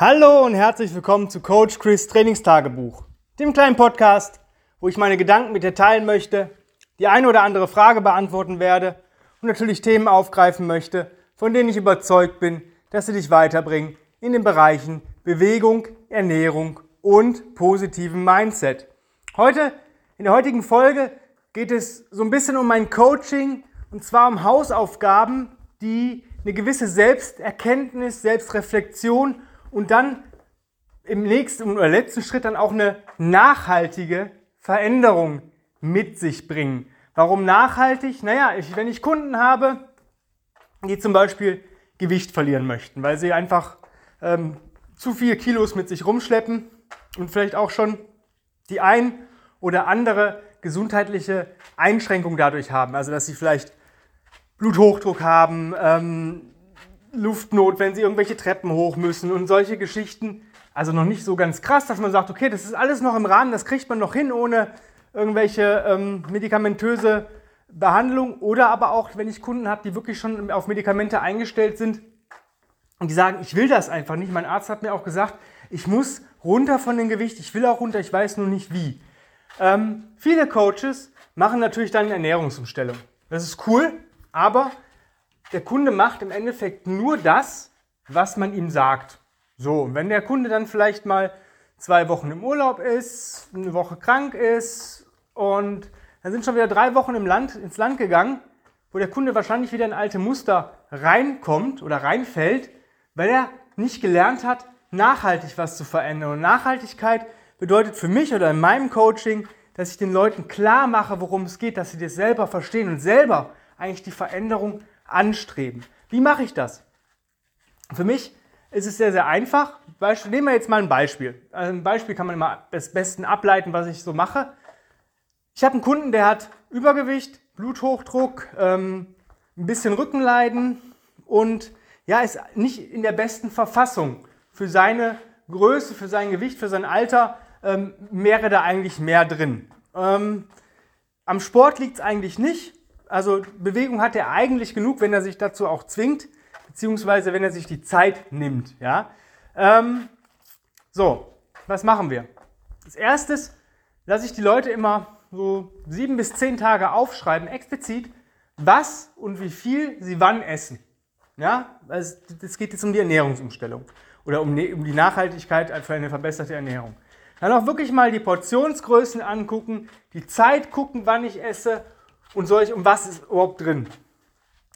Hallo und herzlich willkommen zu Coach Chris Trainingstagebuch, dem kleinen Podcast, wo ich meine Gedanken mit dir teilen möchte, die eine oder andere Frage beantworten werde und natürlich Themen aufgreifen möchte, von denen ich überzeugt bin, dass sie dich weiterbringen in den Bereichen Bewegung, Ernährung und positiven Mindset. Heute, in der heutigen Folge, geht es so ein bisschen um mein Coaching und zwar um Hausaufgaben, die eine gewisse Selbsterkenntnis, Selbstreflexion und dann im nächsten oder letzten Schritt dann auch eine nachhaltige Veränderung mit sich bringen. Warum nachhaltig? Naja, ich, wenn ich Kunden habe, die zum Beispiel Gewicht verlieren möchten, weil sie einfach ähm, zu viel Kilos mit sich rumschleppen und vielleicht auch schon die ein oder andere gesundheitliche Einschränkung dadurch haben. Also dass sie vielleicht Bluthochdruck haben, ähm, Luftnot, wenn sie irgendwelche Treppen hoch müssen und solche Geschichten. Also noch nicht so ganz krass, dass man sagt, okay, das ist alles noch im Rahmen, das kriegt man noch hin ohne irgendwelche ähm, medikamentöse Behandlung. Oder aber auch, wenn ich Kunden habe, die wirklich schon auf Medikamente eingestellt sind und die sagen, ich will das einfach nicht. Mein Arzt hat mir auch gesagt, ich muss runter von dem Gewicht, ich will auch runter, ich weiß nur nicht wie. Ähm, viele Coaches machen natürlich dann eine Ernährungsumstellung. Das ist cool, aber der Kunde macht im Endeffekt nur das, was man ihm sagt. So, und wenn der Kunde dann vielleicht mal zwei Wochen im Urlaub ist, eine Woche krank ist und dann sind schon wieder drei Wochen im Land, ins Land gegangen, wo der Kunde wahrscheinlich wieder in alte Muster reinkommt oder reinfällt, weil er nicht gelernt hat, nachhaltig was zu verändern. Und Nachhaltigkeit bedeutet für mich oder in meinem Coaching, dass ich den Leuten klar mache, worum es geht, dass sie das selber verstehen und selber eigentlich die Veränderung anstreben. Wie mache ich das? Für mich ist es sehr, sehr einfach. Nehmen wir jetzt mal ein Beispiel. Also ein Beispiel kann man immer das besten ableiten, was ich so mache. Ich habe einen Kunden, der hat Übergewicht, Bluthochdruck, ähm, ein bisschen Rückenleiden und ja, ist nicht in der besten Verfassung. Für seine Größe, für sein Gewicht, für sein Alter ähm, wäre da eigentlich mehr drin. Ähm, am Sport liegt es eigentlich nicht. Also Bewegung hat er eigentlich genug, wenn er sich dazu auch zwingt, beziehungsweise wenn er sich die Zeit nimmt. Ja? Ähm, so, was machen wir? Als erstes lasse ich die Leute immer so sieben bis zehn Tage aufschreiben, explizit, was und wie viel sie wann essen. Ja, es geht jetzt um die Ernährungsumstellung oder um die, um die Nachhaltigkeit für eine verbesserte Ernährung. Dann auch wirklich mal die Portionsgrößen angucken, die Zeit gucken, wann ich esse und soll ich, um was ist überhaupt drin?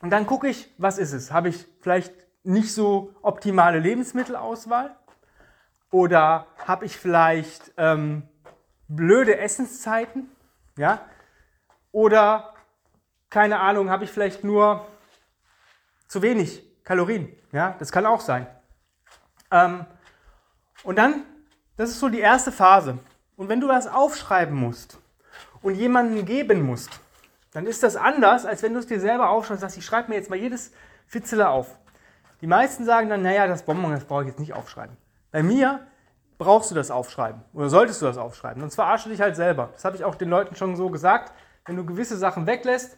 Und dann gucke ich, was ist es? Habe ich vielleicht nicht so optimale Lebensmittelauswahl? Oder habe ich vielleicht ähm, blöde Essenszeiten? Ja? Oder, keine Ahnung, habe ich vielleicht nur zu wenig Kalorien? Ja, das kann auch sein. Ähm, und dann, das ist so die erste Phase. Und wenn du das aufschreiben musst und jemanden geben musst, dann ist das anders, als wenn du es dir selber aufschreibst und sagst, ich schreibe mir jetzt mal jedes Fitzele auf. Die meisten sagen dann, naja, das Bonbon, das brauche ich jetzt nicht aufschreiben. Bei mir brauchst du das aufschreiben oder solltest du das aufschreiben. Sonst verarsche dich halt selber. Das habe ich auch den Leuten schon so gesagt. Wenn du gewisse Sachen weglässt,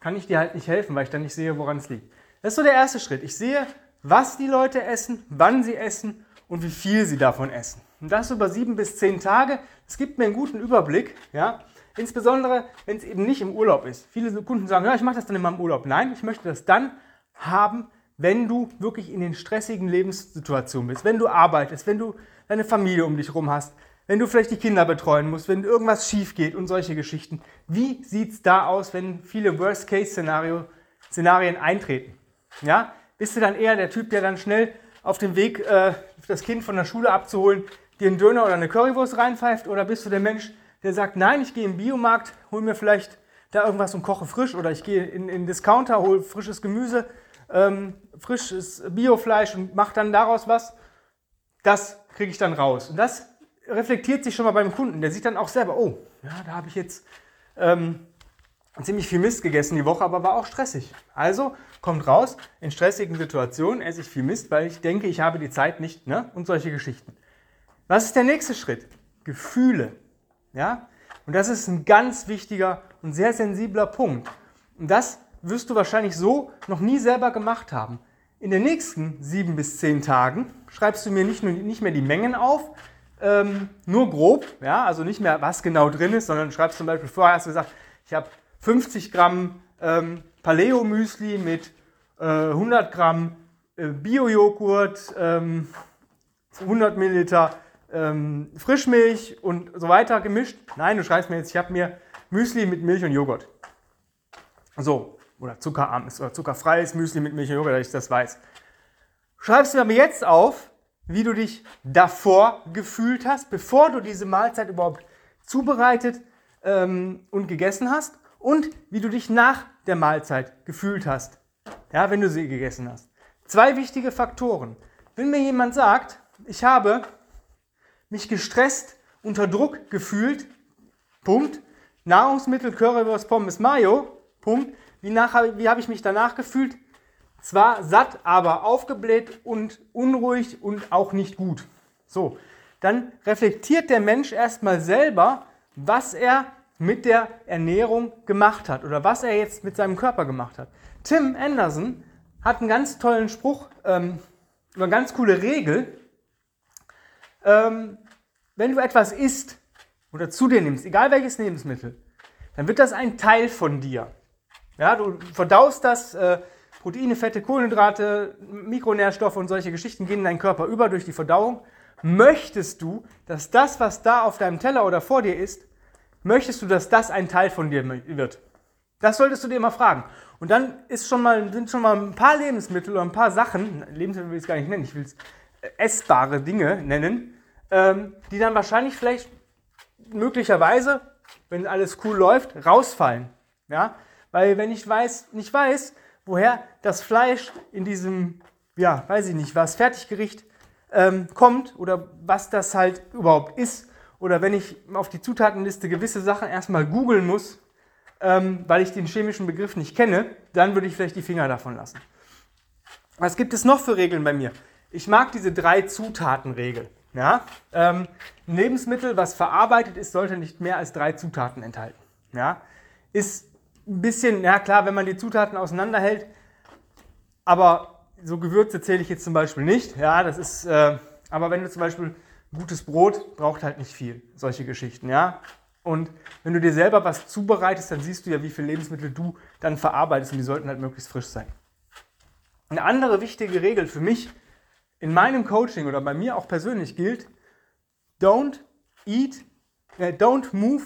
kann ich dir halt nicht helfen, weil ich dann nicht sehe, woran es liegt. Das ist so der erste Schritt. Ich sehe, was die Leute essen, wann sie essen und wie viel sie davon essen. Und das über sieben bis zehn Tage. Es gibt mir einen guten Überblick. Ja? Insbesondere, wenn es eben nicht im Urlaub ist. Viele Kunden sagen, ja, ich mache das dann immer im Urlaub. Nein, ich möchte das dann haben, wenn du wirklich in den stressigen Lebenssituationen bist, wenn du arbeitest, wenn du deine Familie um dich herum hast, wenn du vielleicht die Kinder betreuen musst, wenn irgendwas schief geht und solche Geschichten. Wie sieht es da aus, wenn viele Worst-Case-Szenarien eintreten? Ja? Bist du dann eher der Typ, der dann schnell auf dem Weg, äh, das Kind von der Schule abzuholen, dir einen Döner oder eine Currywurst reinpfeift? Oder bist du der Mensch, der sagt, nein, ich gehe im Biomarkt, hole mir vielleicht da irgendwas und koche frisch oder ich gehe in den Discounter, hole frisches Gemüse, ähm, frisches Biofleisch und mache dann daraus was. Das kriege ich dann raus. Und das reflektiert sich schon mal beim Kunden. Der sieht dann auch selber, oh, ja, da habe ich jetzt ähm, ziemlich viel Mist gegessen die Woche, aber war auch stressig. Also kommt raus, in stressigen Situationen esse ich viel Mist, weil ich denke, ich habe die Zeit nicht ne? und solche Geschichten. Was ist der nächste Schritt? Gefühle. Ja? Und das ist ein ganz wichtiger und sehr sensibler Punkt. Und das wirst du wahrscheinlich so noch nie selber gemacht haben. in den nächsten sieben bis zehn Tagen schreibst du mir nicht, nur, nicht mehr die Mengen auf, ähm, nur grob, ja, also nicht mehr, was genau drin ist, sondern schreibst zum Beispiel vorher, hast du gesagt, ich habe 50 Gramm ähm, Paleo-Müsli mit äh, 100 Gramm äh, Bio-Joghurt, ähm, 100 Milliliter ähm, Frischmilch und so weiter gemischt. Nein, du schreibst mir jetzt, ich habe mir Müsli mit Milch und Joghurt. So, oder zuckerarmes oder zuckerfreies Müsli mit Milch und Joghurt, dass ich das weiß. Schreibst du mir jetzt auf, wie du dich davor gefühlt hast, bevor du diese Mahlzeit überhaupt zubereitet ähm, und gegessen hast und wie du dich nach der Mahlzeit gefühlt hast, ja, wenn du sie gegessen hast. Zwei wichtige Faktoren. Wenn mir jemand sagt, ich habe mich gestresst, unter Druck gefühlt, Punkt, Nahrungsmittel, Currywurst, Pommes, Mayo, Punkt, wie, wie habe ich mich danach gefühlt? Zwar satt, aber aufgebläht und unruhig und auch nicht gut. So, dann reflektiert der Mensch erstmal selber, was er mit der Ernährung gemacht hat oder was er jetzt mit seinem Körper gemacht hat. Tim Anderson hat einen ganz tollen Spruch, ähm, eine ganz coole Regel. Ähm, wenn du etwas isst oder zu dir nimmst, egal welches Lebensmittel, dann wird das ein Teil von dir. Ja, du verdaust das, äh, Proteine, Fette, Kohlenhydrate, Mikronährstoffe und solche Geschichten gehen in deinen Körper über durch die Verdauung. Möchtest du, dass das, was da auf deinem Teller oder vor dir ist, möchtest du, dass das ein Teil von dir wird? Das solltest du dir immer fragen. Und dann ist schon mal, sind schon mal ein paar Lebensmittel oder ein paar Sachen, Lebensmittel will ich es gar nicht nennen, ich will es äh, essbare Dinge nennen, ähm, die dann wahrscheinlich vielleicht möglicherweise, wenn alles cool läuft, rausfallen. Ja? Weil wenn ich weiß, nicht weiß, woher das Fleisch in diesem, ja, weiß ich nicht, was Fertiggericht ähm, kommt oder was das halt überhaupt ist, oder wenn ich auf die Zutatenliste gewisse Sachen erstmal googeln muss, ähm, weil ich den chemischen Begriff nicht kenne, dann würde ich vielleicht die Finger davon lassen. Was gibt es noch für Regeln bei mir? Ich mag diese drei Zutatenregel. Ja? Ähm, ein Lebensmittel, was verarbeitet ist, sollte nicht mehr als drei Zutaten enthalten. Ja? Ist ein bisschen, ja klar, wenn man die Zutaten auseinanderhält, aber so Gewürze zähle ich jetzt zum Beispiel nicht. Ja, das ist, äh, aber wenn du zum Beispiel gutes Brot braucht halt nicht viel, solche Geschichten, ja. Und wenn du dir selber was zubereitest, dann siehst du ja, wie viele Lebensmittel du dann verarbeitest und die sollten halt möglichst frisch sein. Eine andere wichtige Regel für mich in meinem Coaching oder bei mir auch persönlich gilt, don't eat, äh, don't move,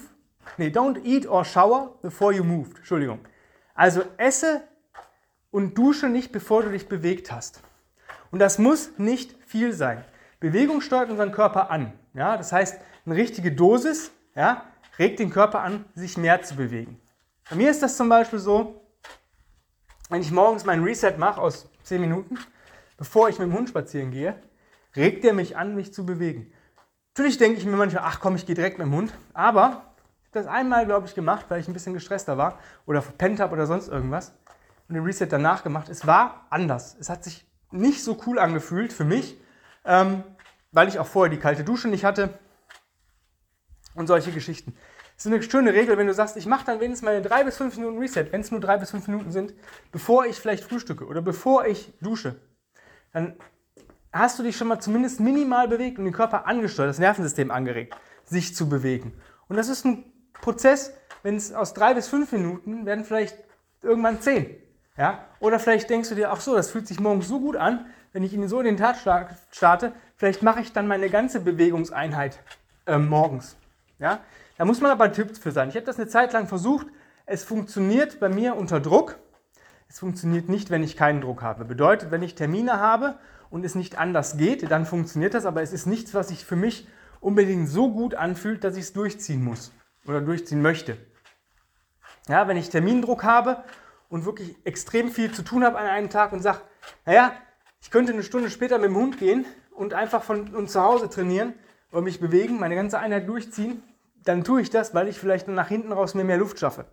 nee, don't eat or shower before you moved. Entschuldigung. Also esse und dusche nicht, bevor du dich bewegt hast. Und das muss nicht viel sein. Bewegung steuert unseren Körper an. Ja? Das heißt, eine richtige Dosis ja, regt den Körper an, sich mehr zu bewegen. Bei mir ist das zum Beispiel so, wenn ich morgens meinen Reset mache aus 10 Minuten, bevor ich mit dem Hund spazieren gehe, regt er mich an, mich zu bewegen. Natürlich denke ich mir manchmal, ach komm, ich gehe direkt mit dem Hund. Aber ich habe das einmal, glaube ich, gemacht, weil ich ein bisschen gestresster war oder verpennt habe oder sonst irgendwas. Und den Reset danach gemacht. Es war anders. Es hat sich nicht so cool angefühlt für mich, ähm, weil ich auch vorher die kalte Dusche nicht hatte und solche Geschichten. Das ist eine schöne Regel, wenn du sagst, ich mache dann wenigstens meine drei bis fünf Minuten Reset, wenn es nur drei bis fünf Minuten sind, bevor ich vielleicht frühstücke oder bevor ich dusche dann hast du dich schon mal zumindest minimal bewegt und den Körper angesteuert, das Nervensystem angeregt, sich zu bewegen. Und das ist ein Prozess, wenn es aus drei bis fünf Minuten werden vielleicht irgendwann zehn. Ja? Oder vielleicht denkst du dir, ach so, das fühlt sich morgens so gut an, wenn ich ihn so in den Tag starte, vielleicht mache ich dann meine ganze Bewegungseinheit äh, morgens. Ja? Da muss man aber Tipps für sein. Ich habe das eine Zeit lang versucht. Es funktioniert bei mir unter Druck. Es funktioniert nicht, wenn ich keinen Druck habe. Bedeutet, wenn ich Termine habe und es nicht anders geht, dann funktioniert das, aber es ist nichts, was sich für mich unbedingt so gut anfühlt, dass ich es durchziehen muss oder durchziehen möchte. Ja, wenn ich Termindruck habe und wirklich extrem viel zu tun habe an einem Tag und sage, naja, ich könnte eine Stunde später mit dem Hund gehen und einfach von uns zu Hause trainieren oder mich bewegen, meine ganze Einheit durchziehen, dann tue ich das, weil ich vielleicht nach hinten raus mir mehr Luft schaffe.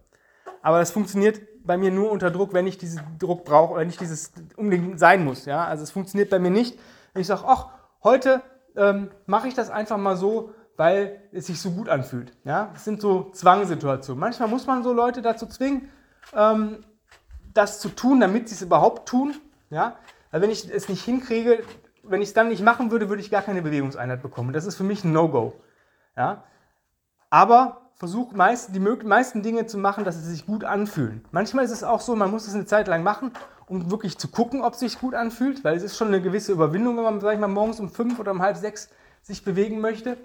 Aber das funktioniert bei mir nur unter Druck, wenn ich diesen Druck brauche oder nicht dieses unbedingt sein muss. Ja? Also es funktioniert bei mir nicht, wenn ich sage, ach, heute ähm, mache ich das einfach mal so, weil es sich so gut anfühlt. Ja? Das sind so Zwangssituationen. Manchmal muss man so Leute dazu zwingen, ähm, das zu tun, damit sie es überhaupt tun. Ja? Weil wenn ich es nicht hinkriege, wenn ich es dann nicht machen würde, würde ich gar keine Bewegungseinheit bekommen. Das ist für mich ein No-Go. Ja? Aber versuch meist, die meisten Dinge zu machen, dass sie sich gut anfühlen. Manchmal ist es auch so, man muss es eine Zeit lang machen, um wirklich zu gucken, ob es sich gut anfühlt, weil es ist schon eine gewisse Überwindung, wenn man, sag ich mal, morgens um fünf oder um halb sechs sich bewegen möchte.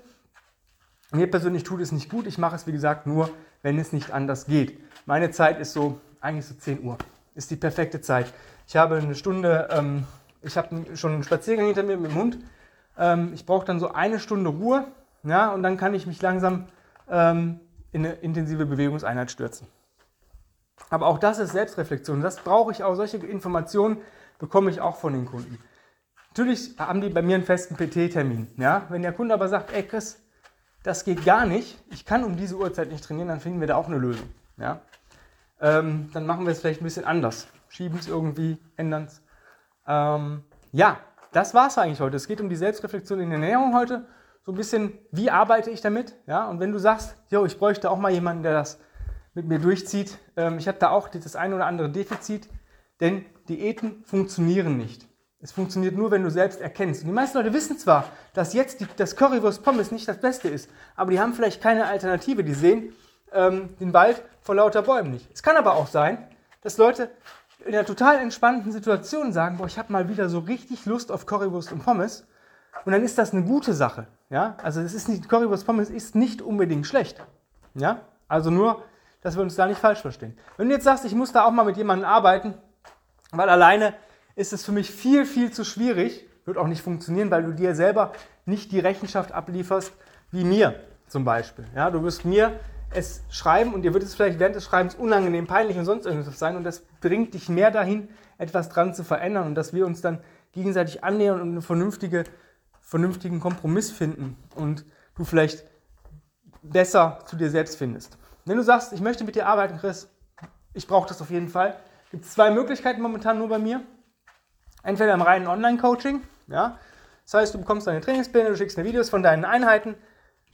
Mir persönlich tut es nicht gut. Ich mache es, wie gesagt, nur, wenn es nicht anders geht. Meine Zeit ist so, eigentlich so 10 Uhr. Ist die perfekte Zeit. Ich habe eine Stunde, ähm, ich habe schon einen Spaziergang hinter mir mit dem Hund. Ähm, ich brauche dann so eine Stunde Ruhe. Ja, und dann kann ich mich langsam ähm, in eine intensive Bewegungseinheit stürzen. Aber auch das ist Selbstreflexion. Das brauche ich auch. Solche Informationen bekomme ich auch von den Kunden. Natürlich haben die bei mir einen festen PT-Termin. Ja? Wenn der Kunde aber sagt, ey Chris, das geht gar nicht, ich kann um diese Uhrzeit nicht trainieren, dann finden wir da auch eine Lösung. Ja? Ähm, dann machen wir es vielleicht ein bisschen anders. Schieben es irgendwie, ändern es. Ähm, ja, das war es eigentlich heute. Es geht um die Selbstreflexion in der Ernährung heute. So ein bisschen, wie arbeite ich damit? Ja? Und wenn du sagst, jo, ich bräuchte auch mal jemanden, der das mit mir durchzieht, ähm, ich habe da auch das ein oder andere Defizit, denn Diäten funktionieren nicht. Es funktioniert nur, wenn du selbst erkennst. Und die meisten Leute wissen zwar, dass jetzt die, das Currywurst Pommes nicht das Beste ist, aber die haben vielleicht keine Alternative. Die sehen ähm, den Wald vor lauter Bäumen nicht. Es kann aber auch sein, dass Leute in einer total entspannten Situation sagen, boah, ich habe mal wieder so richtig Lust auf Currywurst und Pommes. Und dann ist das eine gute Sache. Ja? Also es ist nicht, Currywurst Pommes ist nicht unbedingt schlecht. Ja? Also nur, dass wir uns da nicht falsch verstehen. Wenn du jetzt sagst, ich muss da auch mal mit jemandem arbeiten, weil alleine ist es für mich viel, viel zu schwierig. Wird auch nicht funktionieren, weil du dir selber nicht die Rechenschaft ablieferst, wie mir zum Beispiel. Ja, du wirst mir es schreiben und dir wird es vielleicht während des Schreibens unangenehm, peinlich und sonst irgendwas sein und das bringt dich mehr dahin, etwas dran zu verändern und dass wir uns dann gegenseitig annähern und einen vernünftige, vernünftigen Kompromiss finden und du vielleicht besser zu dir selbst findest. Wenn du sagst, ich möchte mit dir arbeiten, Chris, ich brauche das auf jeden Fall, gibt es zwei Möglichkeiten momentan nur bei mir. Entweder im reinen Online-Coaching, ja. Das heißt, du bekommst deine Trainingspläne, du schickst mir Videos von deinen Einheiten.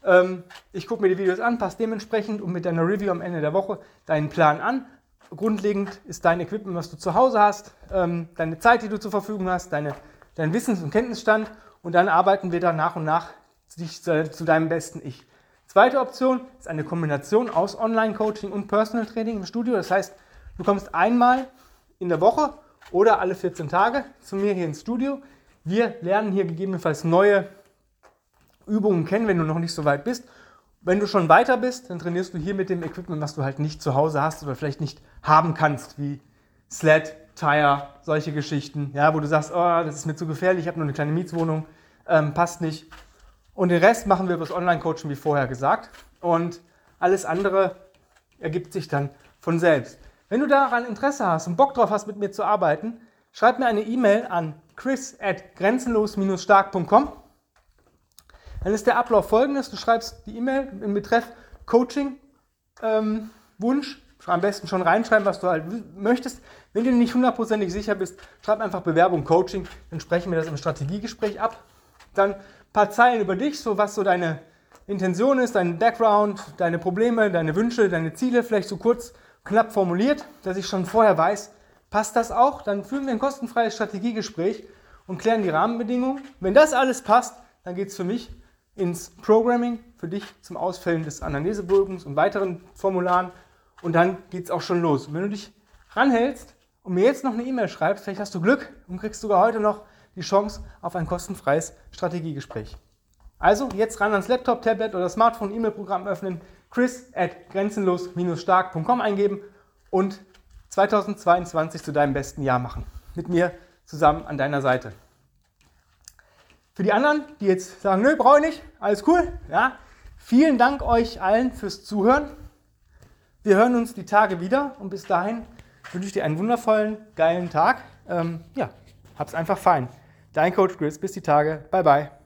Ähm, ich gucke mir die Videos an, passe dementsprechend und mit deiner Review am Ende der Woche deinen Plan an. Grundlegend ist dein Equipment, was du zu Hause hast, ähm, deine Zeit, die du zur Verfügung hast, deine, dein Wissens- und Kenntnisstand und dann arbeiten wir da nach und nach dich zu, zu deinem besten Ich. Zweite Option ist eine Kombination aus Online-Coaching und Personal Training im Studio. Das heißt, du kommst einmal in der Woche oder alle 14 Tage zu mir hier ins Studio. Wir lernen hier gegebenenfalls neue Übungen kennen, wenn du noch nicht so weit bist. Wenn du schon weiter bist, dann trainierst du hier mit dem Equipment, was du halt nicht zu Hause hast oder vielleicht nicht haben kannst, wie Sled, Tire, solche Geschichten, ja, wo du sagst, oh, das ist mir zu gefährlich, ich habe nur eine kleine Mietswohnung, ähm, passt nicht. Und den Rest machen wir über das Online-Coaching, wie vorher gesagt. Und alles andere ergibt sich dann von selbst. Wenn du daran Interesse hast und Bock drauf hast, mit mir zu arbeiten, schreib mir eine E-Mail an chris at grenzenlos-stark.com. Dann ist der Ablauf folgendes: Du schreibst die E-Mail im Betreff Coaching ähm, Wunsch. Am besten schon reinschreiben, was du halt möchtest. Wenn du nicht hundertprozentig sicher bist, schreib einfach Bewerbung Coaching. Dann sprechen wir das im Strategiegespräch ab. Dann ein paar Zeilen über dich, so was so deine Intention ist, dein Background, deine Probleme, deine Wünsche, deine Ziele, vielleicht so kurz knapp formuliert, dass ich schon vorher weiß, passt das auch? Dann führen wir ein kostenfreies Strategiegespräch und klären die Rahmenbedingungen. Wenn das alles passt, dann geht es für mich ins Programming, für dich zum Ausfüllen des Anamnesebogens und weiteren Formularen und dann geht es auch schon los. Und wenn du dich ranhältst und mir jetzt noch eine E-Mail schreibst, vielleicht hast du Glück und kriegst sogar heute noch die Chance auf ein kostenfreies Strategiegespräch. Also jetzt ran ans Laptop, Tablet oder Smartphone, E-Mail-Programm öffnen, chris at grenzenlos-stark.com eingeben und 2022 zu deinem besten Jahr machen. Mit mir zusammen an deiner Seite. Für die anderen, die jetzt sagen, nö, brauche ich nicht, alles cool, ja, vielen Dank euch allen fürs Zuhören. Wir hören uns die Tage wieder und bis dahin wünsche ich dir einen wundervollen, geilen Tag. Ähm, ja, hab's einfach fein. Dein Coach Chris, bis die Tage. Bye, bye.